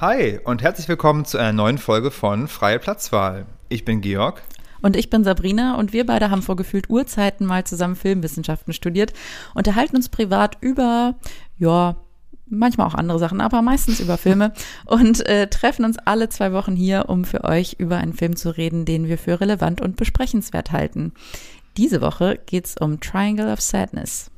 Hi und herzlich willkommen zu einer neuen Folge von Freie Platzwahl. Ich bin Georg. Und ich bin Sabrina und wir beide haben vor gefühlt Urzeiten mal zusammen Filmwissenschaften studiert, unterhalten uns privat über, ja, manchmal auch andere Sachen, aber meistens über Filme und äh, treffen uns alle zwei Wochen hier, um für euch über einen Film zu reden, den wir für relevant und besprechenswert halten. Diese Woche geht's um Triangle of Sadness.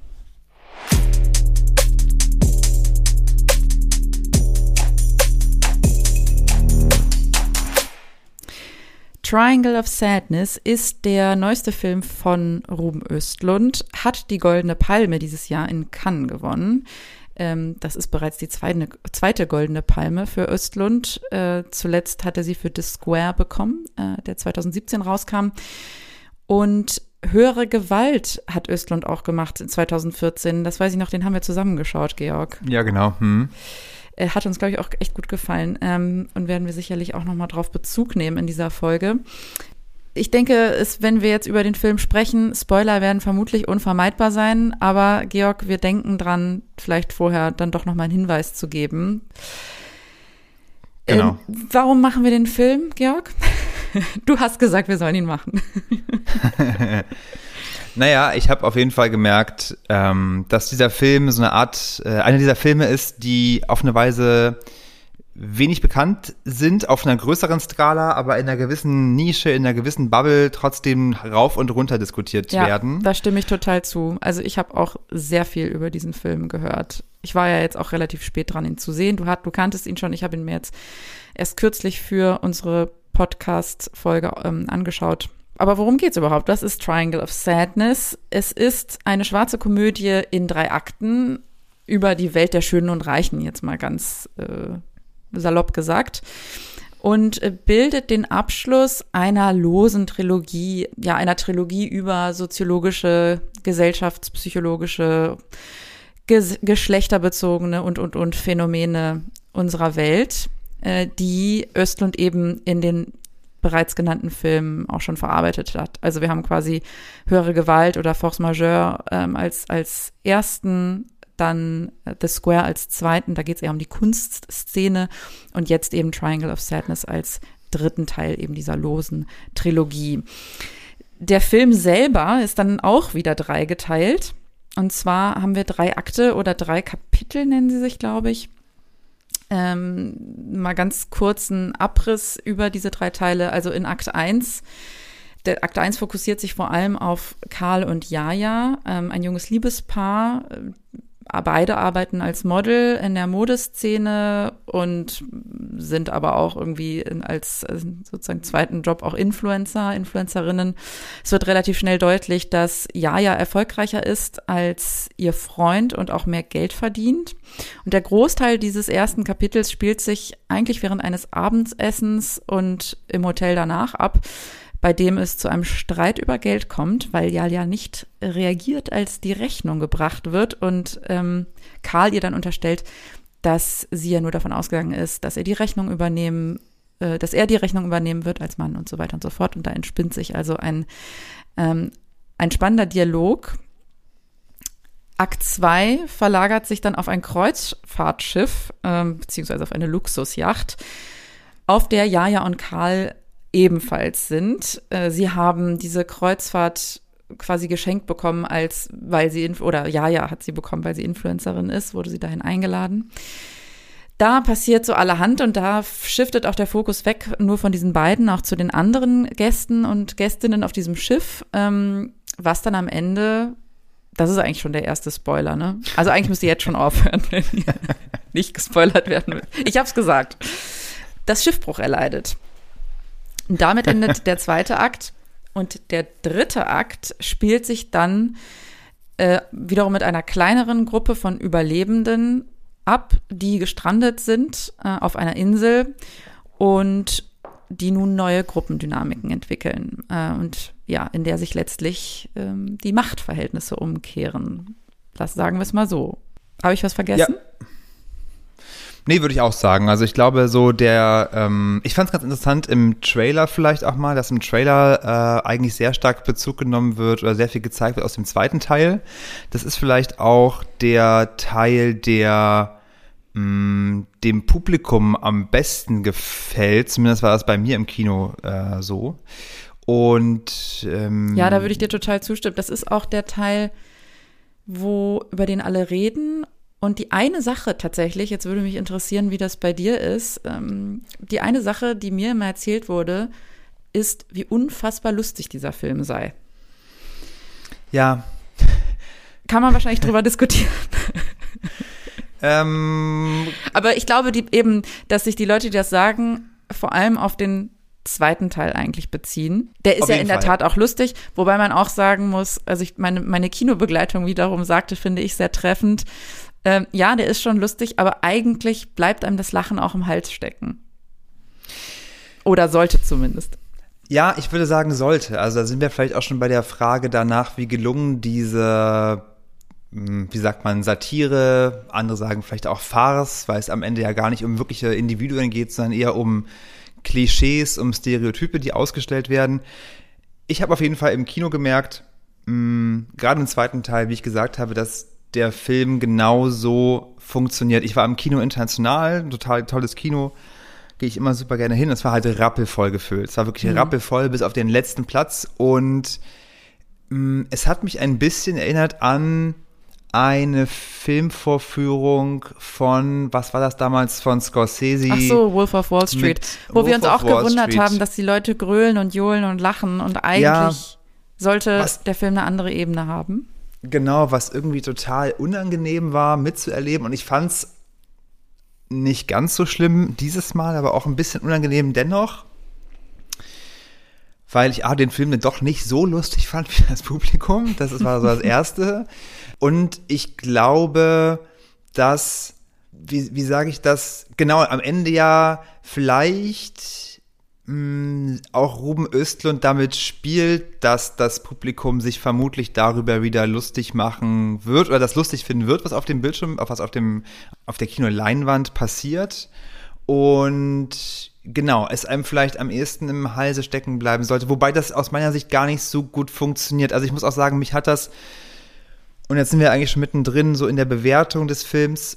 Triangle of Sadness ist der neueste Film von Ruben Östlund, hat die Goldene Palme dieses Jahr in Cannes gewonnen. Ähm, das ist bereits die zweite, zweite Goldene Palme für Östlund. Äh, zuletzt hat er sie für The Square bekommen, äh, der 2017 rauskam. Und Höhere Gewalt hat Östlund auch gemacht in 2014. Das weiß ich noch, den haben wir zusammengeschaut, Georg. Ja, genau. Hm. Äh, hat uns, glaube ich, auch echt gut gefallen ähm, und werden wir sicherlich auch nochmal drauf Bezug nehmen in dieser Folge. Ich denke, es, wenn wir jetzt über den Film sprechen, Spoiler werden vermutlich unvermeidbar sein, aber Georg, wir denken dran, vielleicht vorher dann doch nochmal einen Hinweis zu geben. Genau. Ähm, warum machen wir den Film, Georg? Du hast gesagt, wir sollen ihn machen. Naja, ich habe auf jeden Fall gemerkt, ähm, dass dieser Film so eine Art, äh, einer dieser Filme ist, die auf eine Weise wenig bekannt sind, auf einer größeren Skala, aber in einer gewissen Nische, in einer gewissen Bubble trotzdem rauf und runter diskutiert ja, werden. Da stimme ich total zu. Also ich habe auch sehr viel über diesen Film gehört. Ich war ja jetzt auch relativ spät dran, ihn zu sehen. Du, hat, du kanntest ihn schon. Ich habe ihn mir jetzt erst kürzlich für unsere Podcast-Folge ähm, angeschaut. Aber worum geht's überhaupt? Was ist Triangle of Sadness? Es ist eine schwarze Komödie in drei Akten über die Welt der Schönen und Reichen, jetzt mal ganz äh, salopp gesagt. Und äh, bildet den Abschluss einer losen Trilogie, ja, einer Trilogie über soziologische, gesellschaftspsychologische, ges geschlechterbezogene und, und, und Phänomene unserer Welt, äh, die Östlund eben in den bereits genannten Filmen auch schon verarbeitet hat. Also wir haben quasi höhere Gewalt oder Force Majeure ähm, als, als ersten, dann The Square als zweiten, da geht es eher um die Kunstszene und jetzt eben Triangle of Sadness als dritten Teil eben dieser losen Trilogie. Der Film selber ist dann auch wieder dreigeteilt. Und zwar haben wir drei Akte oder drei Kapitel, nennen sie sich, glaube ich ähm, mal ganz kurzen Abriss über diese drei Teile. Also in Akt 1 der Akt 1 fokussiert sich vor allem auf Karl und Jaja, ähm, ein junges Liebespaar, beide arbeiten als Model in der Modeszene und sind aber auch irgendwie als äh, sozusagen zweiten Job auch Influencer, Influencerinnen. Es wird relativ schnell deutlich, dass Jaja erfolgreicher ist als ihr Freund und auch mehr Geld verdient. Und der Großteil dieses ersten Kapitels spielt sich eigentlich während eines Abendessens und im Hotel danach ab bei dem es zu einem Streit über Geld kommt, weil Jalia nicht reagiert, als die Rechnung gebracht wird und ähm, Karl ihr dann unterstellt, dass sie ja nur davon ausgegangen ist, dass er die Rechnung übernehmen, äh, dass er die Rechnung übernehmen wird als Mann und so weiter und so fort. Und da entspinnt sich also ein, ähm, ein spannender Dialog. Akt 2 verlagert sich dann auf ein Kreuzfahrtschiff, ähm, beziehungsweise auf eine Luxusjacht, auf der Jaja und Karl ebenfalls sind. Äh, sie haben diese Kreuzfahrt quasi geschenkt bekommen, als weil sie oder ja, ja, hat sie bekommen, weil sie Influencerin ist, wurde sie dahin eingeladen. Da passiert so allerhand und da shiftet auch der Fokus weg nur von diesen beiden auch zu den anderen Gästen und Gästinnen auf diesem Schiff, ähm, was dann am Ende, das ist eigentlich schon der erste Spoiler, ne? Also eigentlich müsst ihr jetzt schon aufhören, wenn ihr nicht gespoilert werden will. Ich hab's gesagt. Das Schiffbruch erleidet. Und damit endet der zweite Akt. Und der dritte Akt spielt sich dann äh, wiederum mit einer kleineren Gruppe von Überlebenden ab, die gestrandet sind äh, auf einer Insel und die nun neue Gruppendynamiken entwickeln. Äh, und ja, in der sich letztlich ähm, die Machtverhältnisse umkehren. Das sagen wir es mal so. Habe ich was vergessen? Ja. Nee, würde ich auch sagen. Also ich glaube, so der, ähm, ich fand es ganz interessant im Trailer vielleicht auch mal, dass im Trailer äh, eigentlich sehr stark Bezug genommen wird oder sehr viel gezeigt wird aus dem zweiten Teil. Das ist vielleicht auch der Teil, der mh, dem Publikum am besten gefällt. Zumindest war das bei mir im Kino äh, so. Und ähm, ja, da würde ich dir total zustimmen. Das ist auch der Teil, wo über den alle reden. Und die eine Sache tatsächlich, jetzt würde mich interessieren, wie das bei dir ist. Ähm, die eine Sache, die mir immer erzählt wurde, ist, wie unfassbar lustig dieser Film sei. Ja. Kann man wahrscheinlich drüber diskutieren. Ähm, Aber ich glaube die, eben, dass sich die Leute, die das sagen, vor allem auf den zweiten Teil eigentlich beziehen. Der ist Auf ja in der Fall. Tat auch lustig, wobei man auch sagen muss, also ich meine, meine Kinobegleitung wiederum sagte, finde ich sehr treffend. Ähm, ja, der ist schon lustig, aber eigentlich bleibt einem das Lachen auch im Hals stecken. Oder sollte zumindest. Ja, ich würde sagen, sollte. Also da sind wir vielleicht auch schon bei der Frage danach, wie gelungen diese, mh, wie sagt man, Satire, andere sagen vielleicht auch Farce, weil es am Ende ja gar nicht um wirkliche Individuen geht, sondern eher um Klischees, um Stereotype, die ausgestellt werden. Ich habe auf jeden Fall im Kino gemerkt, mh, gerade im zweiten Teil, wie ich gesagt habe, dass der Film genau so funktioniert. Ich war im Kino international, ein total tolles Kino gehe ich immer super gerne hin. Es war halt rappelvoll gefüllt. Es war wirklich rappelvoll bis auf den letzten Platz. Und mh, es hat mich ein bisschen erinnert an eine Filmvorführung von, was war das damals, von Scorsese. Ach so, Wolf of Wall Street. Wo wir Wolf uns of auch Wall gewundert Street. haben, dass die Leute grölen und johlen und lachen und eigentlich Ja. sollte Was- der Film eine andere Ebene haben. Genau, was irgendwie total unangenehm war mitzuerleben. Und ich fand's nicht ganz so schlimm dieses Mal, aber auch ein bisschen unangenehm dennoch. Weil ich A, den Film doch nicht so lustig fand wie das Publikum. Das war so das Erste. Und ich glaube, dass, wie, wie sage ich das, genau, am Ende ja vielleicht auch Ruben Östlund damit spielt, dass das Publikum sich vermutlich darüber wieder lustig machen wird oder das lustig finden wird, was auf dem Bildschirm, was auf dem, auf der Kinoleinwand passiert. Und genau, es einem vielleicht am ehesten im Halse stecken bleiben sollte, wobei das aus meiner Sicht gar nicht so gut funktioniert. Also ich muss auch sagen, mich hat das, und jetzt sind wir eigentlich schon mittendrin, so in der Bewertung des Films,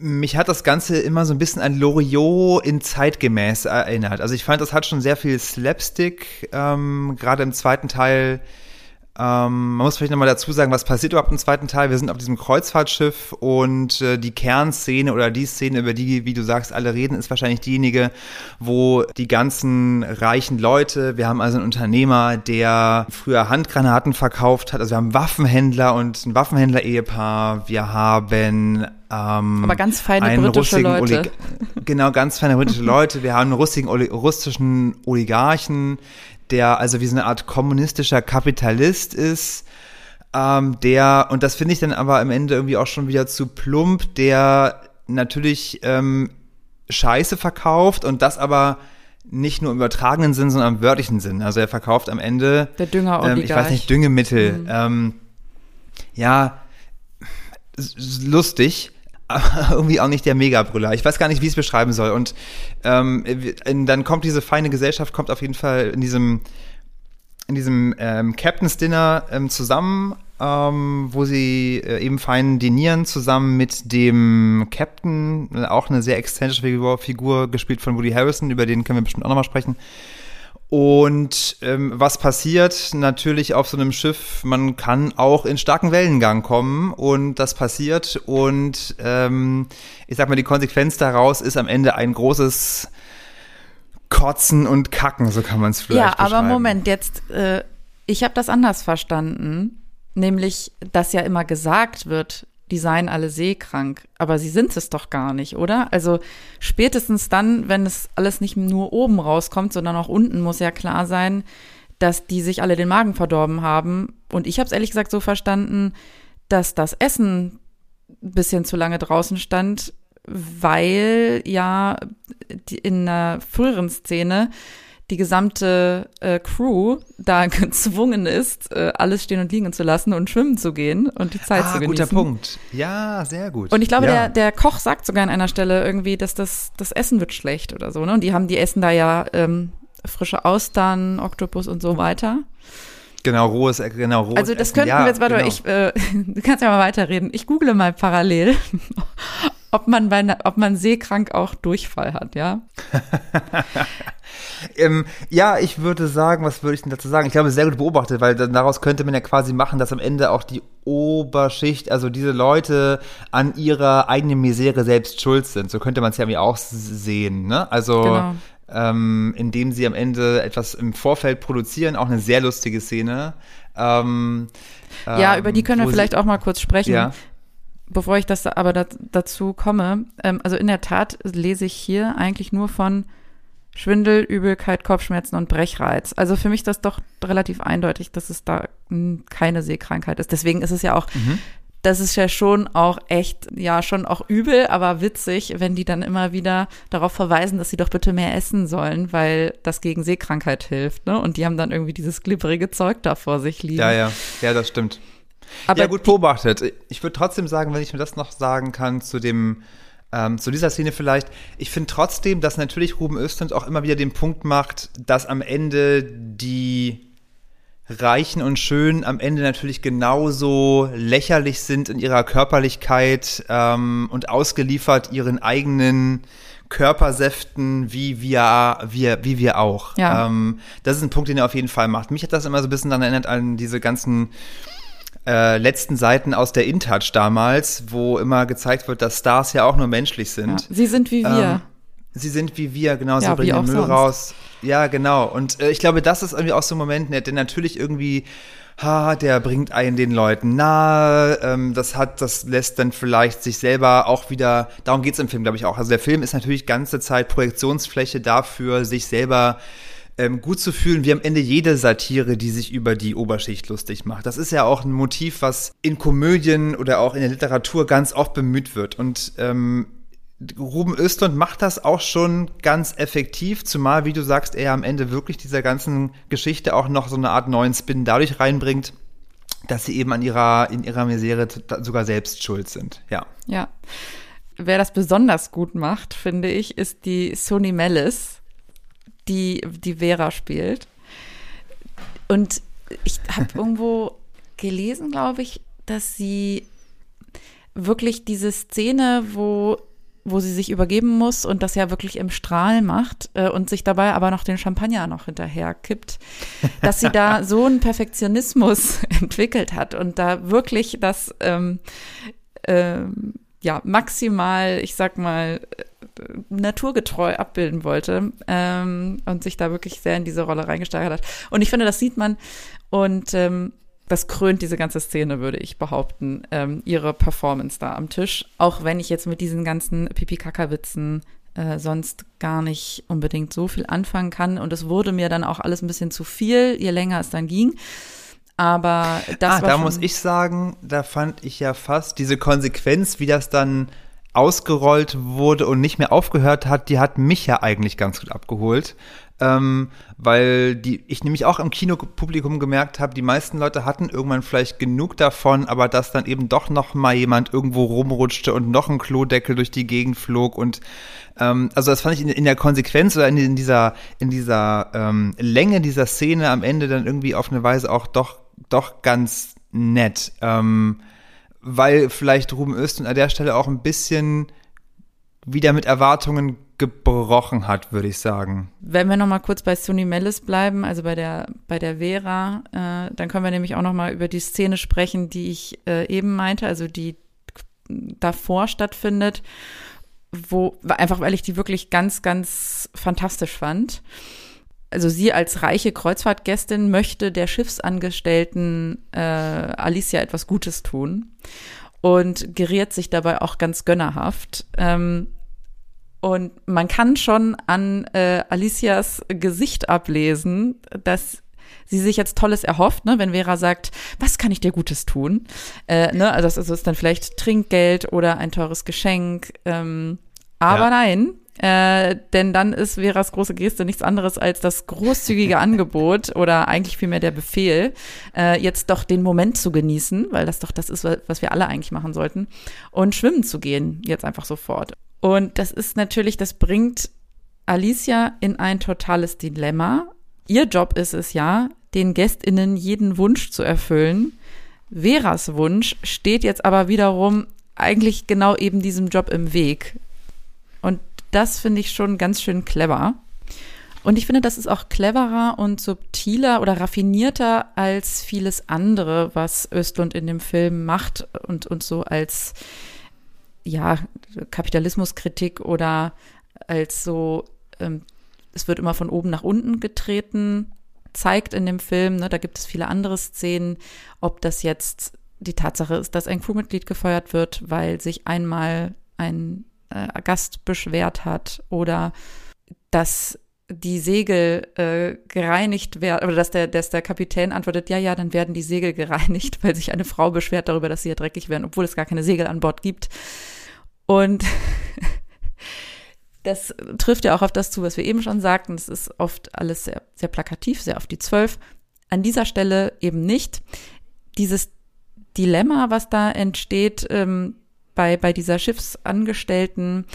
mich hat das Ganze immer so ein bisschen an Loriot in zeitgemäß erinnert. Also ich fand, das hat schon sehr viel Slapstick, ähm, gerade im zweiten Teil. Ähm, man muss vielleicht nochmal dazu sagen, was passiert überhaupt im zweiten Teil. Wir sind auf diesem Kreuzfahrtschiff und äh, die Kernszene oder die Szene, über die, wie du sagst, alle reden, ist wahrscheinlich diejenige, wo die ganzen reichen Leute, wir haben also einen Unternehmer, der früher Handgranaten verkauft hat, also wir haben einen Waffenhändler und ein Waffenhändler-Ehepaar, wir haben ähm, Aber ganz feine britische Leute. Olig genau, ganz feine britische Leute. Wir haben einen russigen, Oli russischen Oligarchen, der also wie so eine Art kommunistischer Kapitalist ist, ähm, der, und das finde ich dann aber am Ende irgendwie auch schon wieder zu plump, der natürlich ähm, Scheiße verkauft und das aber nicht nur im übertragenen Sinn, sondern im wörtlichen Sinn. Also er verkauft am Ende Der Dünger-Oligarch. ähm, ich weiß nicht, Düngemittel. Ähm, ja, lustig, irgendwie auch nicht der Megabrüller. Ich weiß gar nicht, wie ich es beschreiben soll. Und ähm, dann kommt diese feine Gesellschaft, kommt auf jeden Fall in diesem in diesem ähm, Captain's Dinner ähm, zusammen, ähm, wo sie äh, eben fein dinieren, zusammen mit dem Captain, auch eine sehr exzentrische Figur, gespielt von Woody Harrison, über den können wir bestimmt auch nochmal sprechen. Und ähm, was passiert? Natürlich auf so einem Schiff, man kann auch in starken Wellengang kommen und das passiert. Und ähm, ich sag mal, die Konsequenz daraus ist am Ende ein großes Kotzen und Kacken, so kann man es vielleicht Ja, aber. Moment, jetzt, äh, ich habe das anders verstanden, nämlich, dass ja immer gesagt wird, die seien alle seekrank, aber sie sind es doch gar nicht, oder? Also spätestens dann, wenn es alles nicht nur oben rauskommt, sondern auch unten, muss ja klar sein, dass die sich alle den Magen verdorben haben. Und ich habe es ehrlich gesagt so verstanden, dass das Essen ein bisschen zu lange draußen stand, weil ja in einer früheren Szene die gesamte äh, Crew da gezwungen ist, äh, alles stehen und liegen zu lassen und schwimmen zu gehen und die Zeit ah, zu genießen. guter Punkt. Ja, sehr gut. Und ich glaube, ja. der, der Koch sagt sogar an einer Stelle irgendwie, dass das, das Essen wird schlecht oder so. Ne? Und die haben, die essen da ja ähm, frische Austern, Oktopus und so weiter. Genau, rohes, genau, rohes Also das Essen. könnten wir jetzt, warte genau. ich, äh, du kannst ja mal weiterreden. Ich google mal parallel, ob man bei, ob man seekrank auch Durchfall hat, ja? Ähm, ja, ich würde sagen, was würde ich denn dazu sagen? Ich glaube, sehr gut beobachtet, weil daraus könnte man ja quasi machen, dass am Ende auch die Oberschicht, also diese Leute an ihrer eigenen Misere selbst schuld sind. So könnte man es ja irgendwie auch sehen, ne? Also, Genau. ähm, indem sie am Ende etwas im Vorfeld produzieren, auch eine sehr lustige Szene. Ähm, Ja, ähm, über die können wir vielleicht auch mal kurz sprechen. Ja. Bevor ich das da- aber da, dazu komme, ähm, also in der Tat lese ich hier eigentlich nur von Schwindel, Übelkeit, Kopfschmerzen und Brechreiz. Also für mich das doch relativ eindeutig, dass es da keine Seekrankheit ist. Deswegen ist es ja auch, Mhm. das ist ja schon auch echt, ja, schon auch übel, aber witzig, wenn die dann immer wieder darauf verweisen, dass sie doch bitte mehr essen sollen, weil das gegen Seekrankheit hilft, ne? Und die haben dann irgendwie dieses glibberige Zeug da vor sich liegen. Ja, ja, ja, das stimmt. Aber ja, gut beobachtet. Ich würde trotzdem sagen, wenn ich mir das noch sagen kann zu dem, ähm, zu dieser Szene vielleicht, ich finde trotzdem, dass natürlich Ruben Östlund auch immer wieder den Punkt macht, dass am Ende die Reichen und Schönen am Ende natürlich genauso lächerlich sind in ihrer Körperlichkeit ähm, und ausgeliefert ihren eigenen Körpersäften, wie wir, wir, wie wir auch. Ja. Ähm, das ist ein Punkt, den er auf jeden Fall macht. Mich hat das immer so ein bisschen daran erinnert an diese ganzen äh, letzten Seiten aus der InTouch damals, wo immer gezeigt wird, dass Stars ja auch nur menschlich ja, sind. sie sind wie wir. Ähm, sie sind wie wir, genau, sie Ja, bringen den Müll sonst. raus. Ja, genau. Und äh, ich glaube, das ist irgendwie auch so ein Moment, ne, der natürlich irgendwie, ha, der bringt einen den Leuten nahe, ähm, das hat, das lässt dann vielleicht sich selber auch wieder, darum geht's im Film, glaube ich, auch. Also der Film ist natürlich ganze Zeit Projektionsfläche dafür, sich selber ähm, gut zu fühlen, wie am Ende jede Satire, die sich über die Oberschicht lustig macht. Das ist ja auch ein Motiv, was in Komödien oder auch in der Literatur ganz oft bemüht wird. Und ähm, Ruben Östlund macht das auch schon ganz effektiv, zumal, wie du sagst, er am Ende wirklich dieser ganzen Geschichte auch noch so eine Art neuen Spin dadurch reinbringt, dass sie eben an ihrer, in ihrer Misere sogar selbst schuld sind. Ja. Ja. Wer das besonders gut macht, finde ich, ist die Sony Mellis, die die Vera spielt. Und ich habe irgendwo gelesen, glaube ich, dass sie wirklich diese Szene, wo wo sie sich übergeben muss und das ja wirklich im Strahl macht äh, und sich dabei aber noch den Champagner noch hinterher kippt, dass sie da so einen Perfektionismus entwickelt hat und da wirklich das ähm, ähm, ja maximal, ich sag mal, naturgetreu abbilden wollte ähm, und sich da wirklich sehr in diese Rolle reingesteigert hat. Und ich finde, das sieht man und ähm, das krönt diese ganze Szene, würde ich behaupten, ähm, ihre Performance da am Tisch. Auch wenn ich jetzt mit diesen ganzen Pipi-Kaka-Witzen äh, sonst gar nicht unbedingt so viel anfangen kann. Und es wurde mir dann auch alles ein bisschen zu viel, je länger es dann ging. Aber das ah, da muss ich sagen, da fand ich ja fast diese Konsequenz, wie das dann ausgerollt wurde und nicht mehr aufgehört hat, die hat mich ja eigentlich ganz gut abgeholt. Ähm, weil die, ich nämlich auch im Kinopublikum gemerkt habe, die meisten Leute hatten irgendwann vielleicht genug davon, aber dass dann eben doch noch mal jemand irgendwo rumrutschte und noch ein Klodeckel durch die Gegend flog und ähm, also das fand ich in, in der Konsequenz oder in, in dieser in dieser ähm, Länge dieser Szene am Ende dann irgendwie auf eine Weise auch doch doch ganz nett, ähm, weil vielleicht Ruben Östlund an der Stelle auch ein bisschen wieder mit Erwartungen gebrochen hat, würde ich sagen. Wenn wir noch mal kurz bei Sony Mellis bleiben, also bei der bei der Vera, äh, dann können wir nämlich auch noch mal über die Szene sprechen, die ich äh, eben meinte, also die davor stattfindet, wo einfach weil ich die wirklich ganz ganz fantastisch fand. Also sie als reiche Kreuzfahrtgästin möchte der Schiffsangestellten äh, Alicia etwas Gutes tun und geriert sich dabei auch ganz gönnerhaft. Ähm, und man kann schon an äh, Alicias Gesicht ablesen, dass sie sich jetzt Tolles erhofft, ne? wenn Vera sagt, was kann ich dir Gutes tun? Äh, ne? Also das ist, dann vielleicht Trinkgeld oder ein teures Geschenk. Ähm, aber Ja. nein, äh, denn dann ist Veras große Geste nichts anderes als das großzügige Angebot oder eigentlich vielmehr der Befehl, äh, jetzt doch den Moment zu genießen, weil das doch das ist, was wir alle eigentlich machen sollten, und schwimmen zu gehen, jetzt einfach sofort. Und das ist natürlich, das bringt Alicia in ein totales Dilemma. Ihr Job ist es ja, den GästInnen jeden Wunsch zu erfüllen. Veras Wunsch steht jetzt aber wiederum eigentlich genau eben diesem Job im Weg. Und das finde ich schon ganz schön clever. Und ich finde, das ist auch cleverer und subtiler oder raffinierter als vieles andere, was Östlund in dem Film macht und, und so als, ja, Kapitalismuskritik oder als so, ähm, es wird immer von oben nach unten getreten, zeigt in dem Film. Ne? Da gibt es viele andere Szenen, ob das jetzt die Tatsache ist, dass ein Crewmitglied gefeuert wird, weil sich einmal ein äh, Gast beschwert hat oder dass die Segel äh, gereinigt werden, oder dass der, dass der Kapitän antwortet, ja, ja, dann werden die Segel gereinigt, weil sich eine Frau beschwert darüber, dass sie ja dreckig werden, obwohl es gar keine Segel an Bord gibt. Und das trifft ja auch auf das zu, was wir eben schon sagten. Es ist oft alles sehr, sehr plakativ, sehr auf die Zwölf. An dieser Stelle eben nicht. Dieses Dilemma, was da entsteht ähm, bei, bei dieser Schiffsangestellten,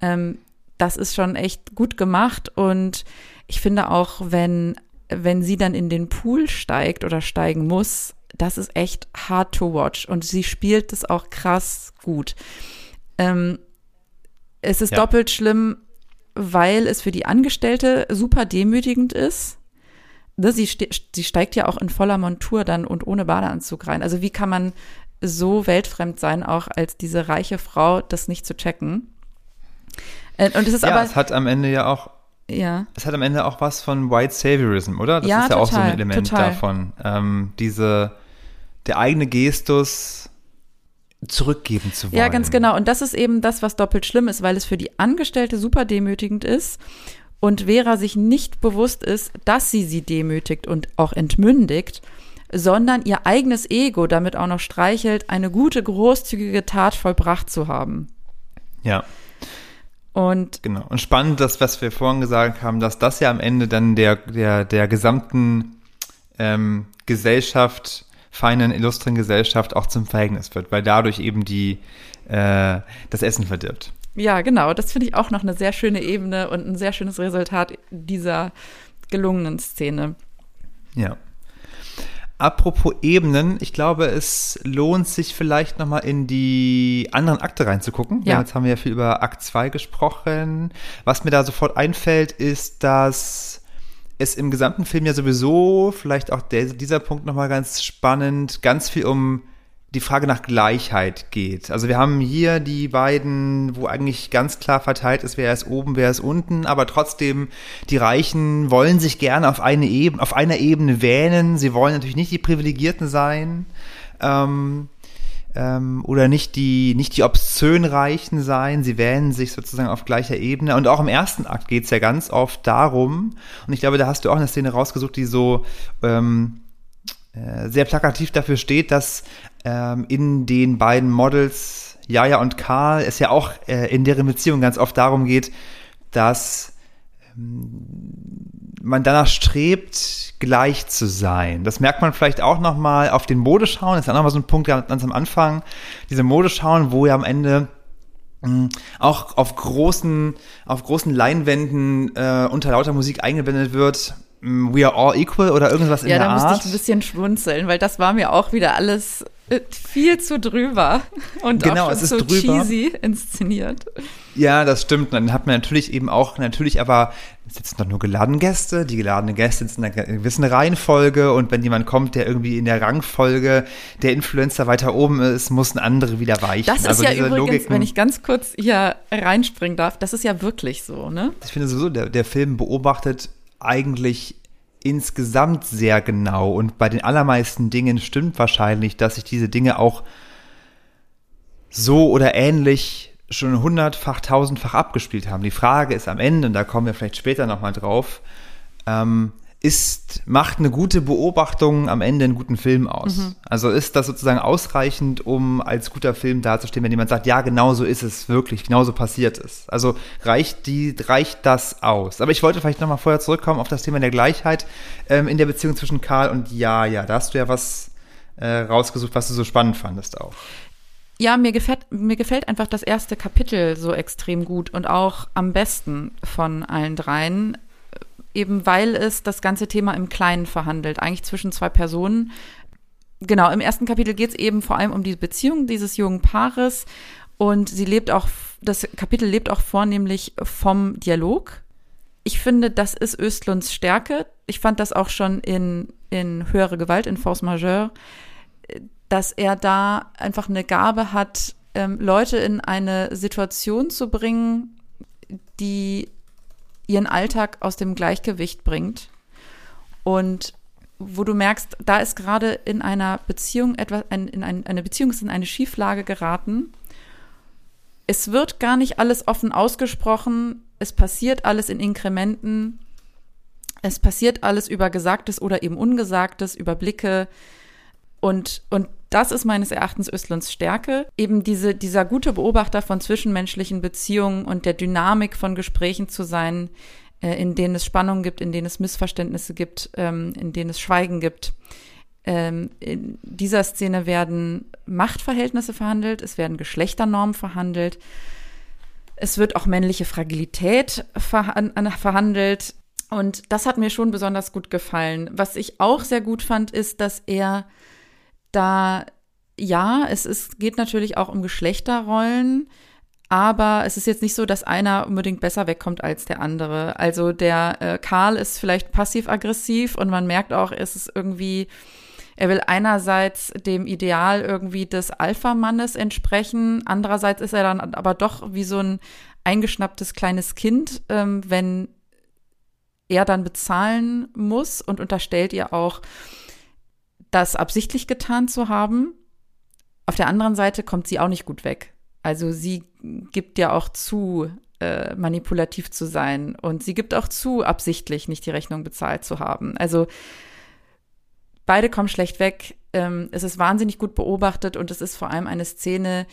ähm, das ist schon echt gut gemacht und ich finde auch, wenn, wenn sie dann in den Pool steigt oder steigen muss, das ist echt hard to watch und sie spielt das auch krass gut. Ähm, es ist ja. doppelt schlimm, weil es für die Angestellte super demütigend ist. Ne, sie, sie steigt ja auch in voller Montur dann und ohne Badeanzug rein. Also wie kann man so weltfremd sein, auch als diese reiche Frau, das nicht zu checken? Äh, und es ist ja, aber. Es hat am Ende ja auch. Ja. Es hat am Ende auch was von White Saviorism, oder? Das ja, ist ja total, auch so ein Element total. davon. Ähm, diese, der eigene Gestus zurückgeben zu wollen. Ja, ganz genau. Und das ist eben das, was doppelt schlimm ist, weil es für die Angestellte super demütigend ist und Vera sich nicht bewusst ist, dass sie sie demütigt und auch entmündigt, sondern ihr eigenes Ego damit auch noch streichelt, eine gute, großzügige Tat vollbracht zu haben. Ja. Und genau. Und spannend, das, was wir vorhin gesagt haben, dass das ja am Ende dann der, der, der gesamten ähm, Gesellschaft, feinen, illustren Gesellschaft auch zum Verhängnis wird, weil dadurch eben die, äh, das Essen verdirbt. Ja, genau. Das finde ich auch noch eine sehr schöne Ebene und ein sehr schönes Resultat dieser gelungenen Szene. Ja. Apropos Ebenen, ich glaube, es lohnt sich vielleicht nochmal in die anderen Akte reinzugucken. Ja. Jetzt haben wir ja viel über Akt 2 gesprochen. Was mir da sofort einfällt, ist, dass es im gesamten Film ja sowieso, vielleicht auch der, dieser Punkt nochmal ganz spannend, ganz viel um die Frage nach Gleichheit geht. Also wir haben hier die beiden, wo eigentlich ganz klar verteilt ist, wer ist oben, wer ist unten, aber trotzdem die Reichen wollen sich gerne auf eine Ebene, auf einer Ebene wähnen. Sie wollen natürlich nicht die Privilegierten sein. Ähm, ähm, oder nicht die, nicht die obszön Reichen sein. Sie wählen sich sozusagen auf gleicher Ebene. Und auch im ersten Akt geht es ja ganz oft darum, und ich glaube, da hast du auch eine Szene rausgesucht, die so ähm, äh, sehr plakativ dafür steht, dass ähm, in den beiden Models Jaja und Karl es ja auch äh, in deren Beziehung ganz oft darum geht, dass ähm, man danach strebt, gleich zu sein. Das merkt man vielleicht auch nochmal auf den Modeschauen. Das ist ja nochmal so ein Punkt ganz am Anfang. Diese Modeschauen, wo ja am Ende hm, auch auf großen, auf großen Leinwänden äh, unter lauter Musik eingeblendet wird. Mm, We are all equal oder irgendwas in ja, der Art. Ja, da musste ich ein bisschen schmunzeln, weil das war mir auch wieder alles äh, viel zu drüber und genau, auch es ist so drüber. cheesy inszeniert. Ja, das stimmt. Dann hat man natürlich eben auch, natürlich aber sitzen doch nur geladene Gäste. Die geladenen Gäste sitzen in einer gewissen Reihenfolge und wenn jemand kommt, der irgendwie in der Rangfolge der Influencer weiter oben ist, müssen andere wieder weichen. Das ist also ja übrigens, Logiken, wenn ich ganz kurz hier reinspringen darf, das ist ja wirklich so, ne? Ich finde sowieso, der, der Film beobachtet eigentlich insgesamt sehr genau und bei den allermeisten Dingen stimmt wahrscheinlich, dass sich diese Dinge auch so oder ähnlich schon hundertfach, tausendfach abgespielt haben. Die Frage ist am Ende, und da kommen wir vielleicht später nochmal drauf, ähm, ist, macht eine gute Beobachtung am Ende einen guten Film aus? Mhm. Also ist das sozusagen ausreichend, um als guter Film dazustehen, wenn jemand sagt, ja, genau so ist es wirklich, genau so passiert es. Also reicht die, reicht das aus? Aber ich wollte vielleicht nochmal vorher zurückkommen auf das Thema der Gleichheit ähm, in der Beziehung zwischen Karl und Ja, ja. Da hast du ja was äh, rausgesucht, was du so spannend fandest auch. Ja, mir gefällt, mir gefällt einfach das erste Kapitel so extrem gut und auch am besten von allen dreien eben weil es das ganze Thema im Kleinen verhandelt, eigentlich zwischen zwei Personen. Genau, im ersten Kapitel geht es eben vor allem um die Beziehung dieses jungen Paares und sie lebt auch, das Kapitel lebt auch vornehmlich vom Dialog. Ich finde, das ist Östlunds Stärke. Ich fand das auch schon in, in Höhere Gewalt, in Force Majeure, dass er da einfach eine Gabe hat, ähm, Leute in eine Situation zu bringen, die ihren Alltag aus dem Gleichgewicht bringt. Und wo du merkst, da ist gerade in einer Beziehung etwas, ein, in ein, eine Beziehung ist in eine Schieflage geraten. Es wird gar nicht alles offen ausgesprochen. Es passiert alles in Inkrementen. Es passiert alles über Gesagtes oder eben Ungesagtes, über Blicke. Und, und das ist meines Erachtens Östlunds Stärke. Eben diese, dieser gute Beobachter von zwischenmenschlichen Beziehungen und der Dynamik von Gesprächen zu sein, äh, in denen es Spannungen gibt, in denen es Missverständnisse gibt, ähm, in denen es Schweigen gibt. Ähm, in dieser Szene werden Machtverhältnisse verhandelt, es werden Geschlechternormen verhandelt, es wird auch männliche Fragilität verhandelt. Und das hat mir schon besonders gut gefallen. Was ich auch sehr gut fand, ist, dass er da, ja, es ist, geht natürlich auch um Geschlechterrollen, aber es ist jetzt nicht so, dass einer unbedingt besser wegkommt als der andere. Also der äh, Karl ist vielleicht passiv-aggressiv und man merkt auch, es ist irgendwie, er will einerseits dem Ideal irgendwie des Alpha-Mannes entsprechen, andererseits ist er dann aber doch wie so ein eingeschnapptes kleines Kind, ähm, wenn er dann bezahlen muss und unterstellt ihr auch, das absichtlich getan zu haben. Auf der anderen Seite kommt sie auch nicht gut weg. Also sie gibt ja auch zu, äh, manipulativ zu sein und sie gibt auch zu, absichtlich nicht die Rechnung bezahlt zu haben. Also beide kommen schlecht weg. Ähm, es ist wahnsinnig gut beobachtet und es ist vor allem eine Szene,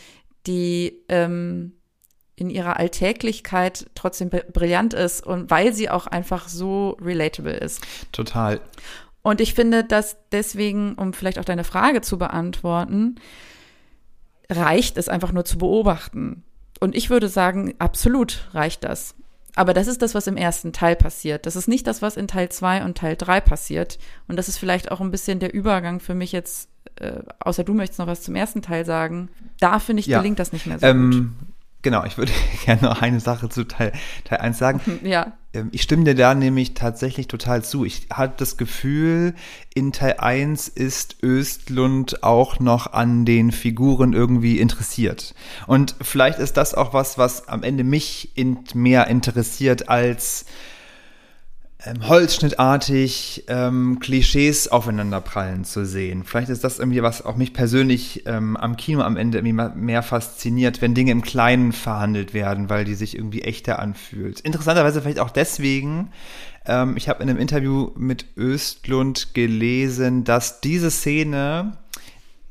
die ähm, in ihrer Alltäglichkeit trotzdem brillant ist und weil sie auch einfach so relatable ist. Total. Und ich finde, dass deswegen, um vielleicht auch deine Frage zu beantworten, reicht es einfach nur zu beobachten. Und ich würde sagen, absolut reicht das. Aber das ist das, was im ersten Teil passiert. Das ist nicht das, was in Teil 2 und Teil 3 passiert. Und das ist vielleicht auch ein bisschen der Übergang für mich jetzt, äh, außer du möchtest noch was zum ersten Teil sagen. Da finde ich, ja. gelingt das nicht mehr so ähm, gut. Genau, ich würde gerne noch eine Sache zu Teil, Teil 1 sagen. Ja. Ähm, ich stimme dir da nämlich tatsächlich total zu. Ich hatte das Gefühl, in Teil 1 ist Östlund auch noch an den Figuren irgendwie interessiert. Und vielleicht ist das auch was, was am Ende mich in mehr interessiert als ähm, holzschnittartig ähm, Klischees aufeinanderprallen zu sehen. Vielleicht ist das irgendwie was auch mich persönlich ähm, am Kino am Ende irgendwie mehr fasziniert, wenn Dinge im Kleinen verhandelt werden, weil die sich irgendwie echter anfühlt. Interessanterweise vielleicht auch deswegen, ähm, ich habe in einem Interview mit Östlund gelesen, dass diese Szene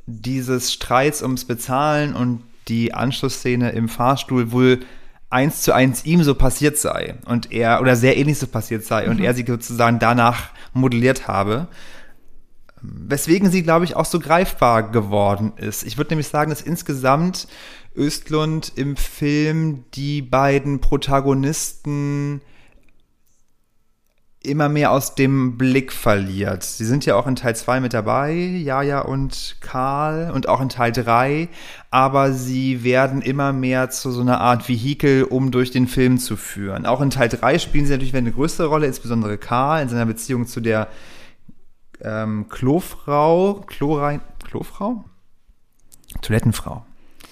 dieses Streits ums Bezahlen und die Anschlussszene im Fahrstuhl wohl eins zu eins ihm so passiert sei und er oder sehr ähnlich so passiert sei mhm. und er sie sozusagen danach modelliert habe. Weswegen sie, glaube ich, auch so greifbar geworden ist. Ich würde nämlich sagen, dass insgesamt Östlund im Film die beiden Protagonisten immer mehr aus dem Blick verliert. Sie sind ja auch in Teil 2 mit dabei, Jaja und Karl, und auch in Teil 3, aber sie werden immer mehr zu so einer Art Vehikel, um durch den Film zu führen. Auch in Teil 3 spielen sie natürlich eine größere Rolle, insbesondere Karl in seiner Beziehung zu der ähm, Klofrau, Chlorein, Klofrau? Toilettenfrau.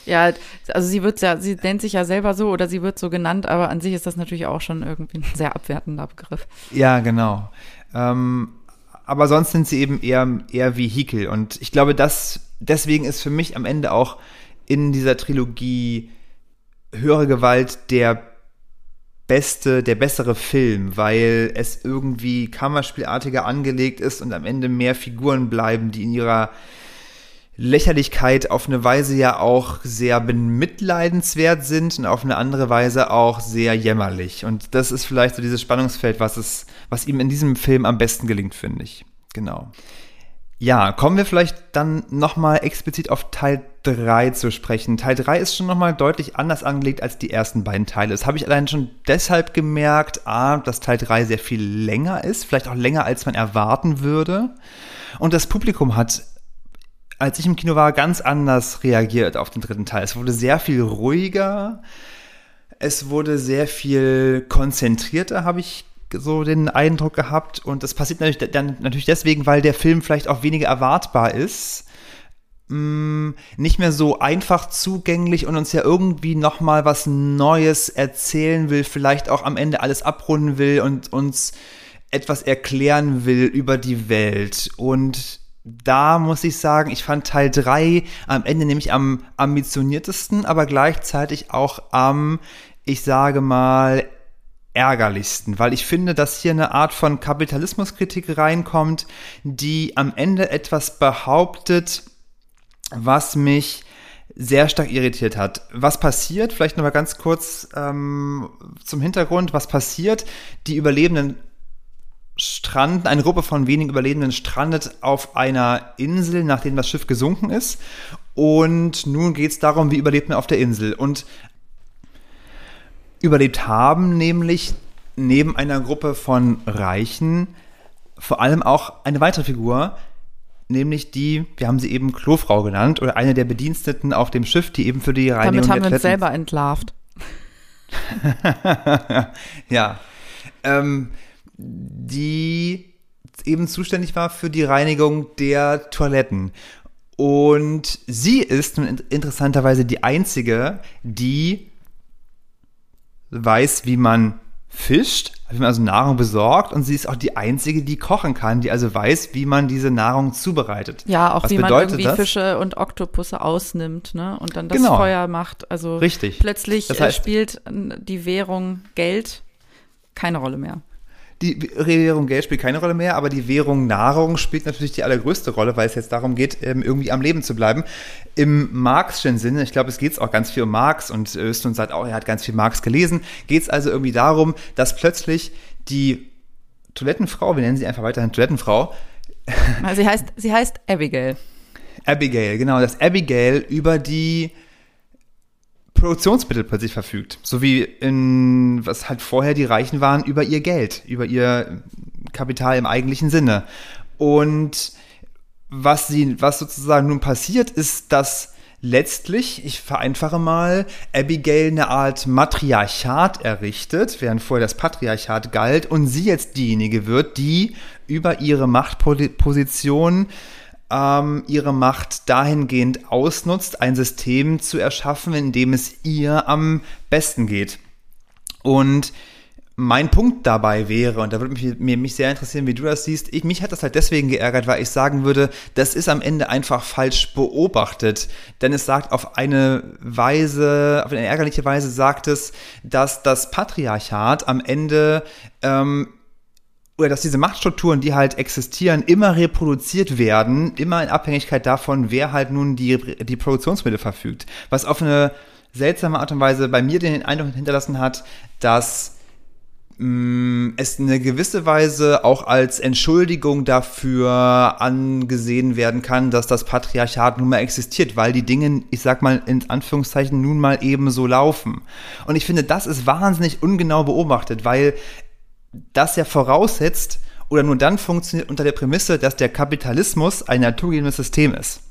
Ja, also sie wird ja, sie nennt sich ja selber so oder sie wird so genannt, aber an sich ist das natürlich auch schon irgendwie ein sehr abwertender Begriff. Ja, genau. Ähm, aber sonst sind sie eben eher, eher Vehikel. Und ich glaube, dass deswegen ist für mich am Ende auch in dieser Trilogie höhere Gewalt der beste, der bessere Film, weil es irgendwie kammerspielartiger angelegt ist und am Ende mehr Figuren bleiben, die in ihrer Lächerlichkeit auf eine Weise ja auch sehr bemitleidenswert sind und auf eine andere Weise auch sehr jämmerlich. Und das ist vielleicht so dieses Spannungsfeld, was es, was ihm in diesem Film am besten gelingt, finde ich. Genau. Ja, kommen wir vielleicht dann nochmal explizit auf Teil 3 zu sprechen. Teil 3 ist schon nochmal deutlich anders angelegt als die ersten beiden Teile. Das habe ich allein schon deshalb gemerkt, A, dass Teil 3 sehr viel länger ist, vielleicht auch länger als man erwarten würde. Und das Publikum hat als ich im Kino war, ganz anders reagiert auf den dritten Teil. Es wurde sehr viel ruhiger, es wurde sehr viel konzentrierter, habe ich so den Eindruck gehabt. Und das passiert natürlich, dann natürlich deswegen, weil der Film vielleicht auch weniger erwartbar ist. Mm, nicht mehr so einfach zugänglich und uns ja irgendwie nochmal was Neues erzählen will, vielleicht auch am Ende alles abrunden will und uns etwas erklären will über die Welt. Und da muss ich sagen, ich fand Teil 3 am Ende nämlich am ambitioniertesten, aber gleichzeitig auch am, ich sage mal, ärgerlichsten, weil ich finde, dass hier eine Art von Kapitalismuskritik reinkommt, die am Ende etwas behauptet, was mich sehr stark irritiert hat. Was passiert? Vielleicht noch mal ganz kurz ähm, zum Hintergrund. Was passiert? Die Überlebenden stranden, eine Gruppe von wenigen Überlebenden strandet auf einer Insel, nachdem das Schiff gesunken ist. Und nun geht es darum, wie überlebt man auf der Insel. Und überlebt haben nämlich neben einer Gruppe von Reichen vor allem auch eine weitere Figur, nämlich die, wir haben sie eben Klofrau genannt, oder eine der Bediensteten auf dem Schiff, die eben für die Reinigung Damit haben wir uns selber entlarvt. ja. Ähm, die eben zuständig war für die Reinigung der Toiletten. Und sie ist nun interessanterweise die einzige, die weiß, wie man fischt, wie man also Nahrung besorgt und sie ist auch die einzige, die kochen kann, die also weiß, wie man diese Nahrung zubereitet. Ja, auch Was wie man irgendwie das? Fische und Oktopusse ausnimmt, ne? Und dann das Genau. Feuer macht. Also Richtig. plötzlich Das äh, heißt- spielt die Währung Geld keine Rolle mehr. Die Währung Geld spielt keine Rolle mehr, aber die Währung Nahrung spielt natürlich die allergrößte Rolle, weil es jetzt darum geht, ähm, irgendwie am Leben zu bleiben. Im Marxischen Sinne, ich glaube, es geht auch ganz viel um Marx und Östlund sagt auch, er hat ganz viel Marx gelesen, geht es also irgendwie darum, dass plötzlich die Toilettenfrau, wir nennen sie einfach weiterhin Toilettenfrau, Also sie heißt, sie heißt Abigail. Abigail, genau, dass Abigail über die Produktionsmittel plötzlich verfügt. So wie in, was halt vorher die Reichen waren, über ihr Geld, über ihr Kapital im eigentlichen Sinne. Und was sie, was sozusagen nun passiert, ist, dass letztlich, ich vereinfache mal, Abigail eine Art Matriarchat errichtet, während vorher das Patriarchat galt, und sie jetzt diejenige wird, die über ihre Machtposition ähm, ihre Macht dahingehend ausnutzt, ein System zu erschaffen, in dem es ihr am besten geht. Und mein Punkt dabei wäre, und da würde mich, mich sehr interessieren, wie du das siehst, ich, mich hat das halt deswegen geärgert, weil ich sagen würde, das ist am Ende einfach falsch beobachtet. Denn es sagt auf eine Weise, auf eine ärgerliche Weise sagt es, dass das Patriarchat am Ende ähm, oder dass diese Machtstrukturen, die halt existieren, immer reproduziert werden, immer in Abhängigkeit davon, wer halt nun die, die Produktionsmittel verfügt. Was auf eine seltsame Art und Weise bei mir den Eindruck hinterlassen hat, dass mh, es eine gewisse Weise auch als Entschuldigung dafür angesehen werden kann, dass das Patriarchat nun mal existiert, weil die Dinge, ich sag mal in Anführungszeichen, nun mal eben so laufen. Und ich finde, das ist wahnsinnig ungenau beobachtet, weil das ja voraussetzt oder nur dann funktioniert unter der Prämisse, dass der Kapitalismus ein naturgegebenes System ist.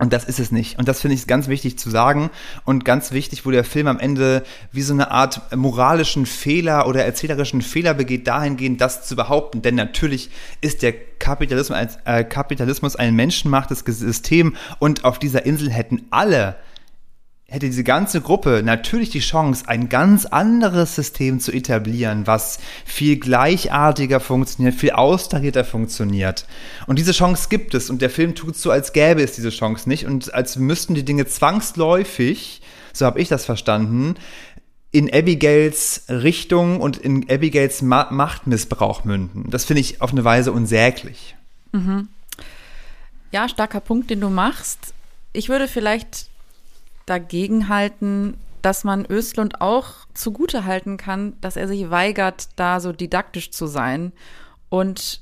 Und das ist es nicht. Und das finde ich ganz wichtig zu sagen und ganz wichtig, wo der Film am Ende wie so eine Art moralischen Fehler oder erzählerischen Fehler begeht, dahingehend das zu behaupten. Denn natürlich ist der Kapitalismus, äh, Kapitalismus ein menschenmachtes System und auf dieser Insel hätten alle hätte diese ganze Gruppe natürlich die Chance, ein ganz anderes System zu etablieren, was viel gleichartiger funktioniert, viel austarierter funktioniert. Und diese Chance gibt es und der Film tut so, als gäbe es diese Chance nicht und als müssten die Dinge zwangsläufig, so habe ich das verstanden, in Abigails Richtung und in Abigails Ma Machtmissbrauch münden. Das finde ich auf eine Weise unsäglich. Ja, starker Punkt, den du machst. Ich würde vielleicht dagegen halten, dass man Östlund auch zugute halten kann, dass er sich weigert, da so didaktisch zu sein und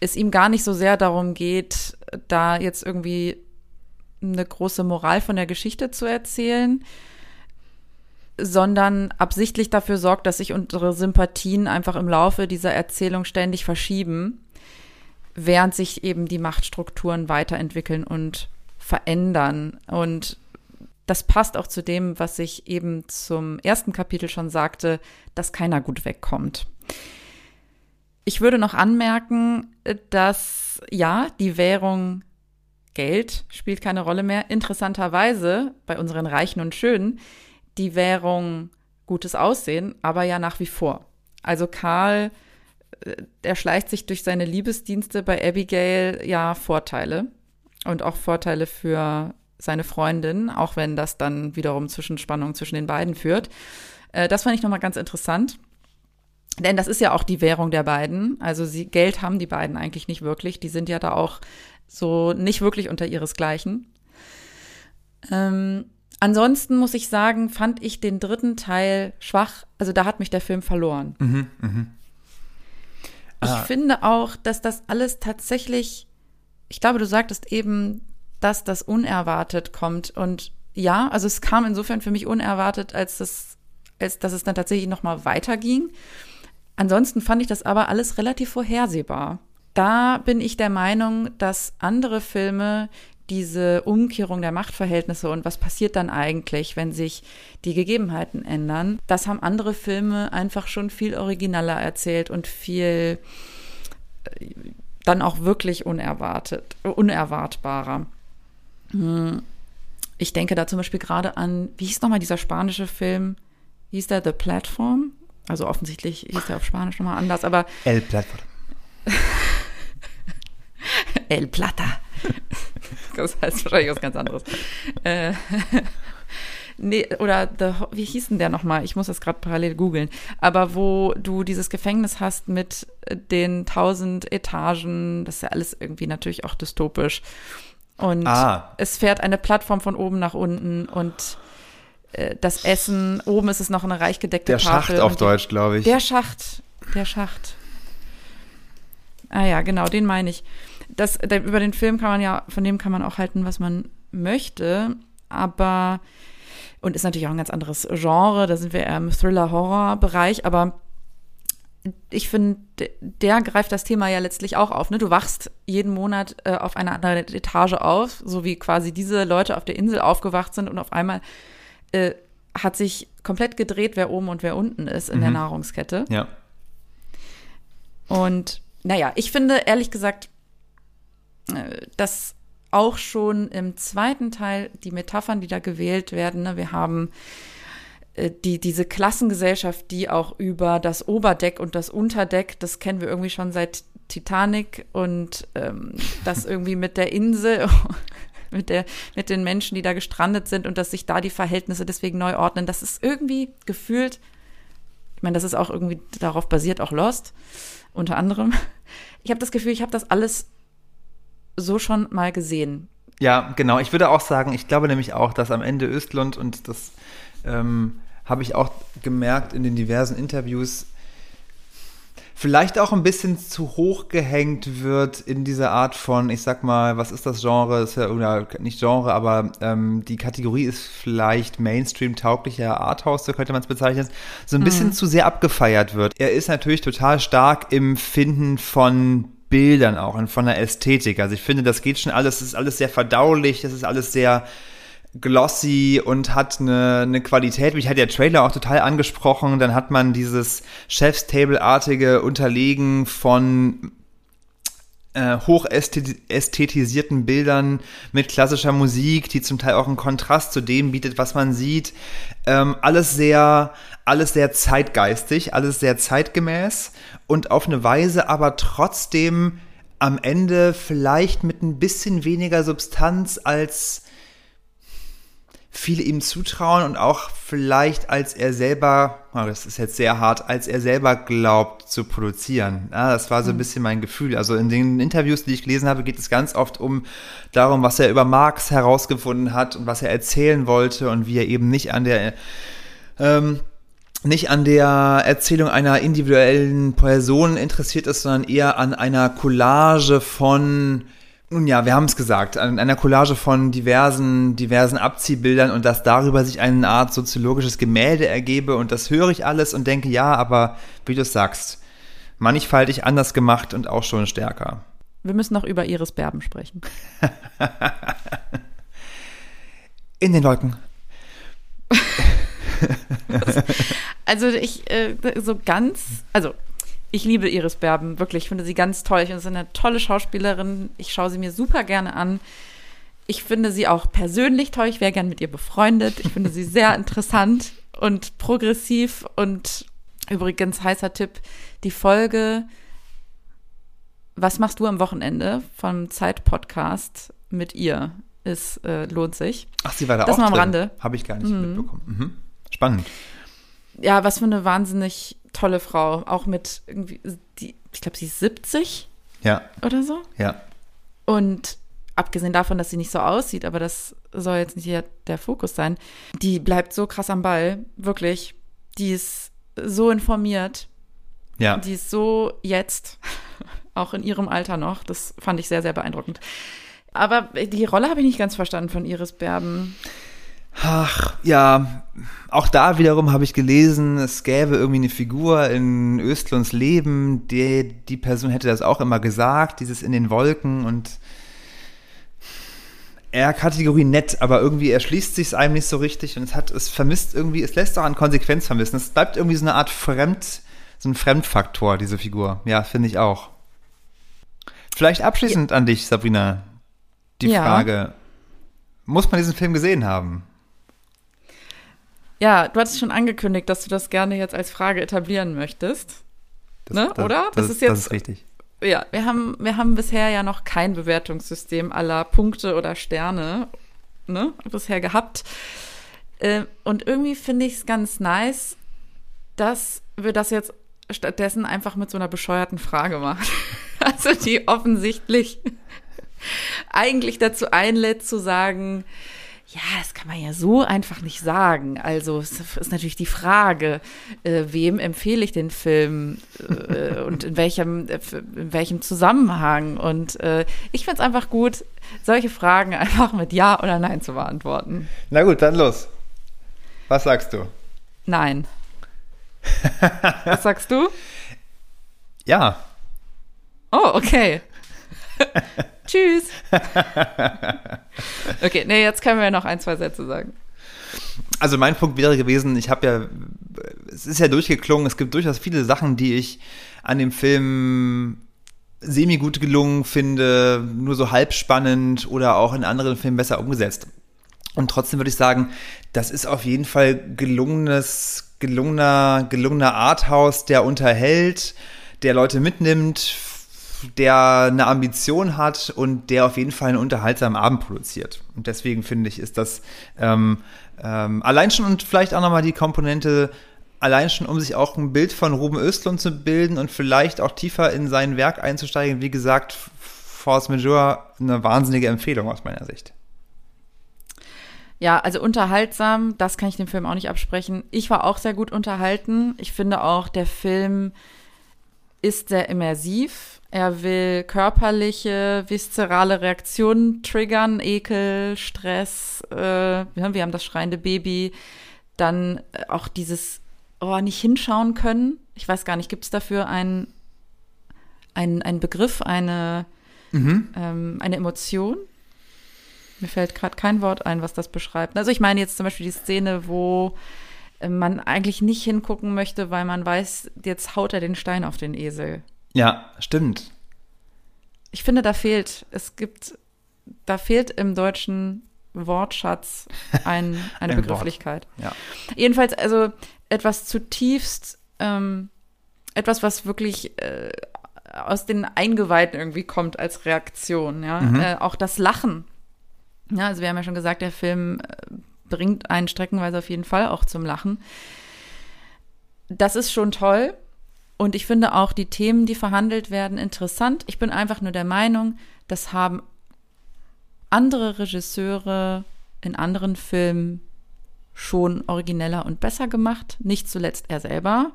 es ihm gar nicht so sehr darum geht, da jetzt irgendwie eine große Moral von der Geschichte zu erzählen, sondern absichtlich dafür sorgt, dass sich unsere Sympathien einfach im Laufe dieser Erzählung ständig verschieben, während sich eben die Machtstrukturen weiterentwickeln und verändern. Und das passt auch zu dem, was ich eben zum ersten Kapitel schon sagte, dass keiner gut wegkommt. Ich würde noch anmerken, dass ja, die Währung Geld spielt keine Rolle mehr. Interessanterweise bei unseren Reichen und Schönen die Währung gutes Aussehen, aber ja nach wie vor. Also Karl, äh, er schleicht sich durch seine Liebesdienste bei Abigail ja Vorteile und auch Vorteile für seine Freundin, auch wenn das dann wiederum Zwischenspannung zwischen den beiden führt. Äh, das fand ich nochmal ganz interessant. Denn das ist ja auch die Währung der beiden. Also sie, Geld haben die beiden eigentlich nicht wirklich. Die sind ja da auch so nicht wirklich unter ihresgleichen. Ähm, ansonsten muss ich sagen, fand ich den dritten Teil schwach. Also da hat mich der Film verloren. Mhm, mh. Ich ah. finde auch, dass das alles tatsächlich, ich glaube, du sagtest eben, dass das unerwartet kommt. Und ja, also es kam insofern für mich unerwartet, als das, als dass es dann tatsächlich nochmal weiterging. Ansonsten fand ich das aber alles relativ vorhersehbar. Da bin ich der Meinung, dass andere Filme diese Umkehrung der Machtverhältnisse und was passiert dann eigentlich, wenn sich die Gegebenheiten ändern, das haben andere Filme einfach schon viel originaler erzählt und viel äh, dann auch wirklich unerwartet, unerwartbarer. Hm. Ich denke da zum Beispiel gerade an, wie hieß nochmal dieser spanische Film? Hieß der The Platform? Also offensichtlich hieß der auf Spanisch nochmal anders, aber. El Platform. El Plata. Das heißt wahrscheinlich was ganz anderes. Äh, nee, oder the, wie hieß denn der nochmal? Ich muss das gerade parallel googeln. Aber wo du dieses Gefängnis hast mit den tausend Etagen, das ist ja alles irgendwie natürlich auch dystopisch. Und ah. es fährt eine Plattform von oben nach unten und äh, das Essen, oben ist es noch eine reich gedeckte der Tafel. Der Schacht auf Deutsch, glaube ich. Der Schacht, der Schacht. Ah ja, genau, den meine ich das, der, über den Film kann man ja, von dem kann man auch halten, was man möchte, aber und ist natürlich auch ein ganz anderes Genre, da sind wir eher im Thriller-Horror-Bereich, aber ich finde, der greift das Thema ja letztlich auch auf. Ne? Du wachst jeden Monat äh, auf einer anderen Etage auf, so wie quasi diese Leute auf der Insel aufgewacht sind und auf einmal äh, hat sich komplett gedreht, wer oben und wer unten ist in mhm. der Nahrungskette. Ja. Und naja, ich finde ehrlich gesagt, dass auch schon im zweiten Teil die Metaphern, die da gewählt werden, ne, wir haben äh, die, diese Klassengesellschaft, die auch über das Oberdeck und das Unterdeck, das kennen wir irgendwie schon seit Titanic und ähm, das irgendwie mit der Insel, mit, der, mit den Menschen, die da gestrandet sind und dass sich da die Verhältnisse deswegen neu ordnen, das ist irgendwie gefühlt, ich meine, das ist auch irgendwie darauf basiert, auch Lost, unter anderem. Ich habe das Gefühl, ich habe das alles so schon mal gesehen. Ja, genau. Ich würde auch sagen, ich glaube nämlich auch, dass am Ende Östlund und das ähm, habe ich auch gemerkt in den diversen Interviews, vielleicht auch ein bisschen zu hoch gehängt wird in dieser Art von, ich sag mal, was ist das Genre? Ist ja, oder nicht Genre, aber ähm, die Kategorie ist vielleicht Mainstream-tauglicher Arthouse, so könnte man es bezeichnen, so ein bisschen mhm. zu sehr abgefeiert wird. Er ist natürlich total stark im Finden von Bildern auch und von der Ästhetik. Also ich finde, das geht schon alles, das ist alles sehr verdaulich, das ist alles sehr glossy und hat eine, eine Qualität. Mich hat der Trailer auch total angesprochen. Dann hat man dieses Chef's Table-artige Unterlegen von äh, hochästhetisierten Bildern mit klassischer Musik, die zum Teil auch einen Kontrast zu dem bietet, was man sieht. Ähm, alles sehr, alles sehr zeitgeistig, alles sehr zeitgemäß und auf eine Weise aber trotzdem am Ende vielleicht mit ein bisschen weniger Substanz als viele ihm zutrauen und auch vielleicht als er selber, oh, das ist jetzt sehr hart, als er selber glaubt zu produzieren. Ja, das war so ein mhm. bisschen mein Gefühl. Also in den Interviews, die ich gelesen habe, geht es ganz oft um darum, was er über Marx herausgefunden hat und was er erzählen wollte und wie er eben nicht an der ähm, nicht an der Erzählung einer individuellen Person interessiert ist, sondern eher an einer Collage von Nun ja, wir haben es gesagt, an einer Collage von diversen, diversen Abziehbildern und dass darüber sich eine Art soziologisches Gemälde ergebe und das höre ich alles und denke, ja, aber wie du es sagst, mannigfaltig anders gemacht und auch schon stärker. Wir müssen noch über Iris Berben sprechen. In den Wolken. also ich, äh, so ganz, also ich liebe Iris Berben, wirklich. Ich finde sie ganz toll. Ich finde sie eine tolle Schauspielerin. Ich schaue sie mir super gerne an. Ich finde sie auch persönlich toll. Ich wäre gern mit ihr befreundet. Ich finde sie sehr interessant und progressiv. Und übrigens, heißer Tipp, die Folge Was machst du am Wochenende vom Zeit-Podcast mit ihr ist, äh, lohnt sich. Ach, sie war da das auch mal am. Rande. Habe ich gar nicht mhm. mitbekommen. Mhm. Spannend. Ja, was für eine wahnsinnig tolle Frau. Auch mit irgendwie, die, ich glaube, sie ist 70 ja. oder so. Ja. Und abgesehen davon, dass sie nicht so aussieht, aber das soll jetzt nicht hier der Fokus sein, die bleibt so krass am Ball, wirklich. Die ist so informiert. Ja. Die ist so jetzt, auch in ihrem Alter noch. Das fand ich sehr, sehr beeindruckend. Aber die Rolle habe ich nicht ganz verstanden von Iris Berben. Ach, ja, auch da wiederum habe ich gelesen, es gäbe irgendwie eine Figur in Östlunds Leben, die, die Person hätte das auch immer gesagt, dieses in den Wolken und er Kategorie nett, aber irgendwie erschließt sich es einem nicht so richtig und es hat, es vermisst irgendwie, es lässt auch an Konsequenz vermissen. Es bleibt irgendwie so eine Art Fremd, so ein Fremdfaktor, diese Figur. Ja, finde ich auch. Vielleicht abschließend ja. an dich, Sabrina, die ja. Frage, muss man diesen Film gesehen haben? Ja, du hattest schon angekündigt, dass du das gerne jetzt als Frage etablieren möchtest. Das, ne? Das, Oder? Das, das, ist jetzt. Das ist richtig. Ja, wir haben, wir haben bisher ja noch kein Bewertungssystem aller Punkte oder Sterne ne, bisher gehabt. Äh, und irgendwie finde ich es ganz nice, dass wir das jetzt stattdessen einfach mit so einer bescheuerten Frage machen. Also die offensichtlich eigentlich dazu einlädt zu sagen, ja, das kann man ja so einfach nicht sagen. Also es ist natürlich die Frage, äh, wem empfehle ich den Film äh, und in welchem, in welchem Zusammenhang. Und äh, ich finde es einfach gut, solche Fragen einfach mit Ja oder Nein zu beantworten. Na gut, dann los. Was sagst du? Nein. Was sagst du? Ja. Oh, okay. Tschüss. okay, nee, jetzt können wir noch ein, zwei Sätze sagen. Also mein Punkt wäre gewesen, ich habe ja, es ist ja durchgeklungen, es gibt durchaus viele Sachen, die ich an dem Film semi-gut gelungen finde, nur so halb spannend oder auch in anderen Filmen besser umgesetzt. Und trotzdem würde ich sagen, das ist auf jeden Fall gelungenes, gelungener, gelungener Arthouse, der unterhält, der Leute mitnimmt, der eine Ambition hat und der auf jeden Fall einen unterhaltsamen Abend produziert. Und deswegen finde ich, ist das ähm, ähm, allein schon und vielleicht auch nochmal die Komponente, allein schon, um sich auch ein Bild von Ruben Östlund zu bilden und vielleicht auch tiefer in sein Werk einzusteigen. Wie gesagt, Force Majeure eine wahnsinnige Empfehlung aus meiner Sicht. Ja, also unterhaltsam, das kann ich dem Film auch nicht absprechen. Ich war auch sehr gut unterhalten. Ich finde auch, der Film ist sehr immersiv er will körperliche, viszerale Reaktionen triggern, Ekel, Stress, äh, wir haben das schreiende Baby, dann äh, auch dieses oh, nicht hinschauen können. Ich weiß gar nicht, gibt es dafür einen, einen, einen Begriff, eine, mhm. ähm, eine Emotion? Mir fällt gerade kein Wort ein, was das beschreibt. Also ich meine jetzt zum Beispiel die Szene, wo äh, man eigentlich nicht hingucken möchte, weil man weiß, jetzt haut er den Stein auf den Esel. Ja, stimmt. Ich finde, da fehlt, es gibt, da fehlt im deutschen Wortschatz ein, eine ein Begrifflichkeit. Ja. Jedenfalls, also etwas zutiefst, ähm, etwas, was wirklich äh, aus den Eingeweiden irgendwie kommt als Reaktion, ja. Mhm. Äh, auch das Lachen. Ja, also wir haben ja schon gesagt, der Film äh, bringt einen streckenweise auf jeden Fall auch zum Lachen. Das ist schon toll. Und ich finde auch die Themen, die verhandelt werden, interessant. Ich bin einfach nur der Meinung, das haben andere Regisseure in anderen Filmen schon origineller und besser gemacht. Nicht zuletzt er selber.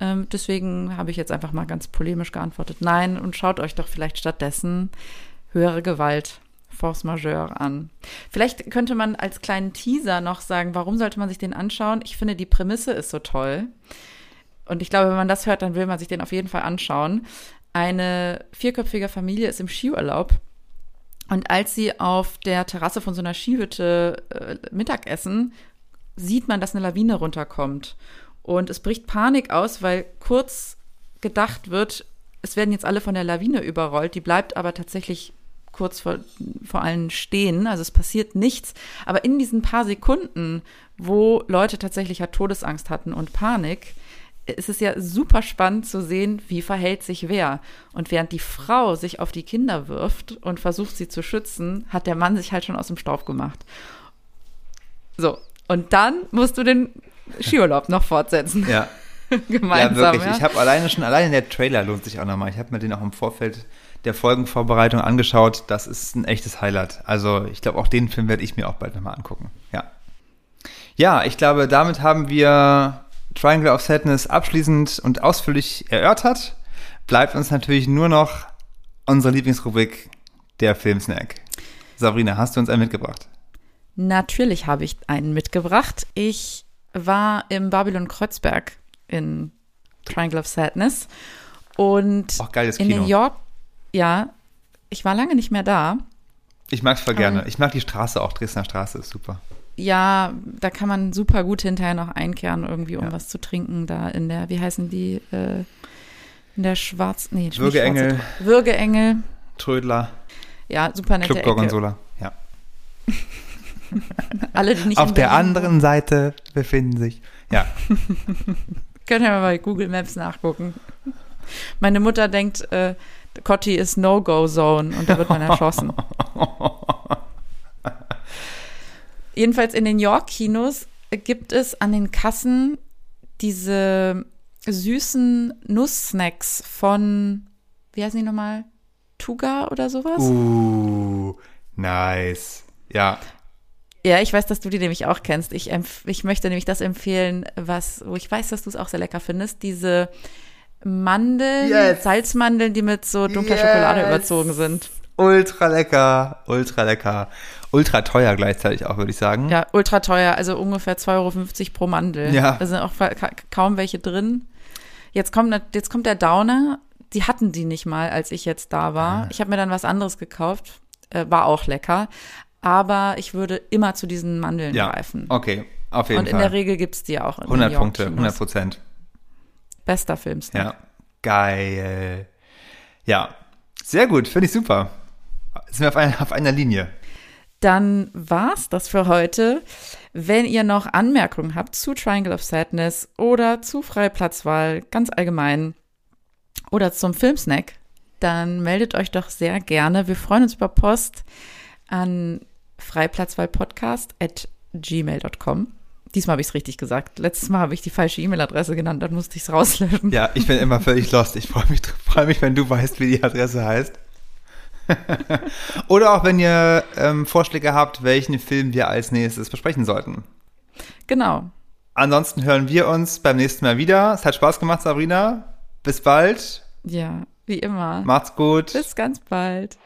Ähm, deswegen habe ich jetzt einfach mal ganz polemisch geantwortet, nein, und schaut euch doch vielleicht stattdessen höhere Gewalt, Force Majeure an. Vielleicht könnte man als kleinen Teaser noch sagen, warum sollte man sich den anschauen? Ich finde, die Prämisse ist so toll. Und ich glaube, wenn man das hört, dann will man sich den auf jeden Fall anschauen. Eine vierköpfige Familie ist im Skiurlaub. Und als sie auf der Terrasse von so einer Skihütte äh, Mittag essen, sieht man, dass eine Lawine runterkommt. Und es bricht Panik aus, weil kurz gedacht wird, es werden jetzt alle von der Lawine überrollt. Die bleibt aber tatsächlich kurz vor, vor allen stehen. Also es passiert nichts. Aber in diesen paar Sekunden, wo Leute tatsächlich ja Todesangst hatten und Panik, ist es ja super spannend zu sehen, wie verhält sich wer. Und während die Frau sich auf die Kinder wirft und versucht, sie zu schützen, hat der Mann sich halt schon aus dem Staub gemacht. So, und dann musst du den Skiurlaub noch fortsetzen. Ja. Gemeinsam. ja, wirklich. Ja? Ich habe alleine schon, alleine der Trailer lohnt sich auch nochmal. Ich habe mir den auch im Vorfeld der Folgenvorbereitung angeschaut. Das ist ein echtes Highlight. Also ich glaube, auch den Film werde ich mir auch bald nochmal angucken. Ja. Ja, ich glaube, damit haben wir Triangle of Sadness abschließend und ausführlich erörtert. Bleibt uns natürlich nur noch unsere Lieblingsrubrik, der Filmsnack. Sabrina, hast du uns einen mitgebracht? Natürlich habe ich einen mitgebracht. Ich war im Babylon Kreuzberg in Triangle of Sadness und Auch geiles in. New York, ja, ich war lange nicht mehr da. Ich mag's voll gerne. Ähm. Ich mag die Straße auch. Dresdner Straße ist super. Ja, da kann man super gut hinterher noch einkehren, irgendwie, um Ja. was zu trinken, da in der, wie heißen die, äh, in der Schwarz, nee, Würgeengel. Schwarze- Würgeengel. Trödler, Ja, super nette Club. Gorgonzola. Ja. Alle, die nicht Auf der Berlin anderen Seite befinden sich. Ja. Könnt ihr mal bei Google Maps nachgucken. Meine Mutter denkt, äh, Cotti ist No-Go-Zone und da wird man erschossen. Jedenfalls in den York-Kinos gibt es an den Kassen diese süßen Nusssnacks von, wie heißen die nochmal? Tuga oder sowas? Uh, nice. Ja. Ja, ich weiß, dass du die nämlich auch kennst. Ich, empf ich möchte nämlich das empfehlen, was, wo ich weiß, dass du es auch sehr lecker findest. Diese Mandeln, Yes. Salzmandeln, die mit so dunkler Yes. Schokolade überzogen sind. Ultra lecker. Ultra lecker. Ultra teuer gleichzeitig auch, würde ich sagen. Ja, ultra teuer, also ungefähr 2,50 Euro pro Mandel. Ja. Da sind auch ka kaum welche drin. Jetzt kommt, jetzt kommt der Downer. Die hatten die nicht mal, als ich jetzt da war. Ah. Ich habe mir dann was anderes gekauft. Äh, war auch lecker. Aber ich würde immer zu diesen Mandeln Ja. greifen. Okay, auf jeden Und in Fall. der Regel gibt's die auch. In den 100 Punkte, York-Kinos. 100 Prozent. Bester Filmsnack. Ja. Geil. Ja. Sehr gut, finde ich super. Sind wir auf einer, auf einer Linie. Dann war's das für heute. Wenn ihr noch Anmerkungen habt zu Triangle of Sadness oder zu Freie Platzwahl ganz allgemein oder zum Filmsnack, dann meldet euch doch sehr gerne. Wir freuen uns über Post an freiplatzwahlpodcast at gmail.com. Diesmal habe ich es richtig gesagt. Letztes Mal habe ich die falsche E-Mail-Adresse genannt, dann musste ich es rauslöschen. Ja, ich bin immer völlig lost. Ich freue mich, freue mich, wenn du weißt, wie die Adresse heißt. Oder auch wenn ihr ähm, Vorschläge habt, welchen Film wir als nächstes besprechen sollten. Genau. Ansonsten hören wir uns beim nächsten Mal wieder. Es hat Spaß gemacht, Sabrina. Bis bald. Ja, wie immer. Macht's gut. Bis ganz bald.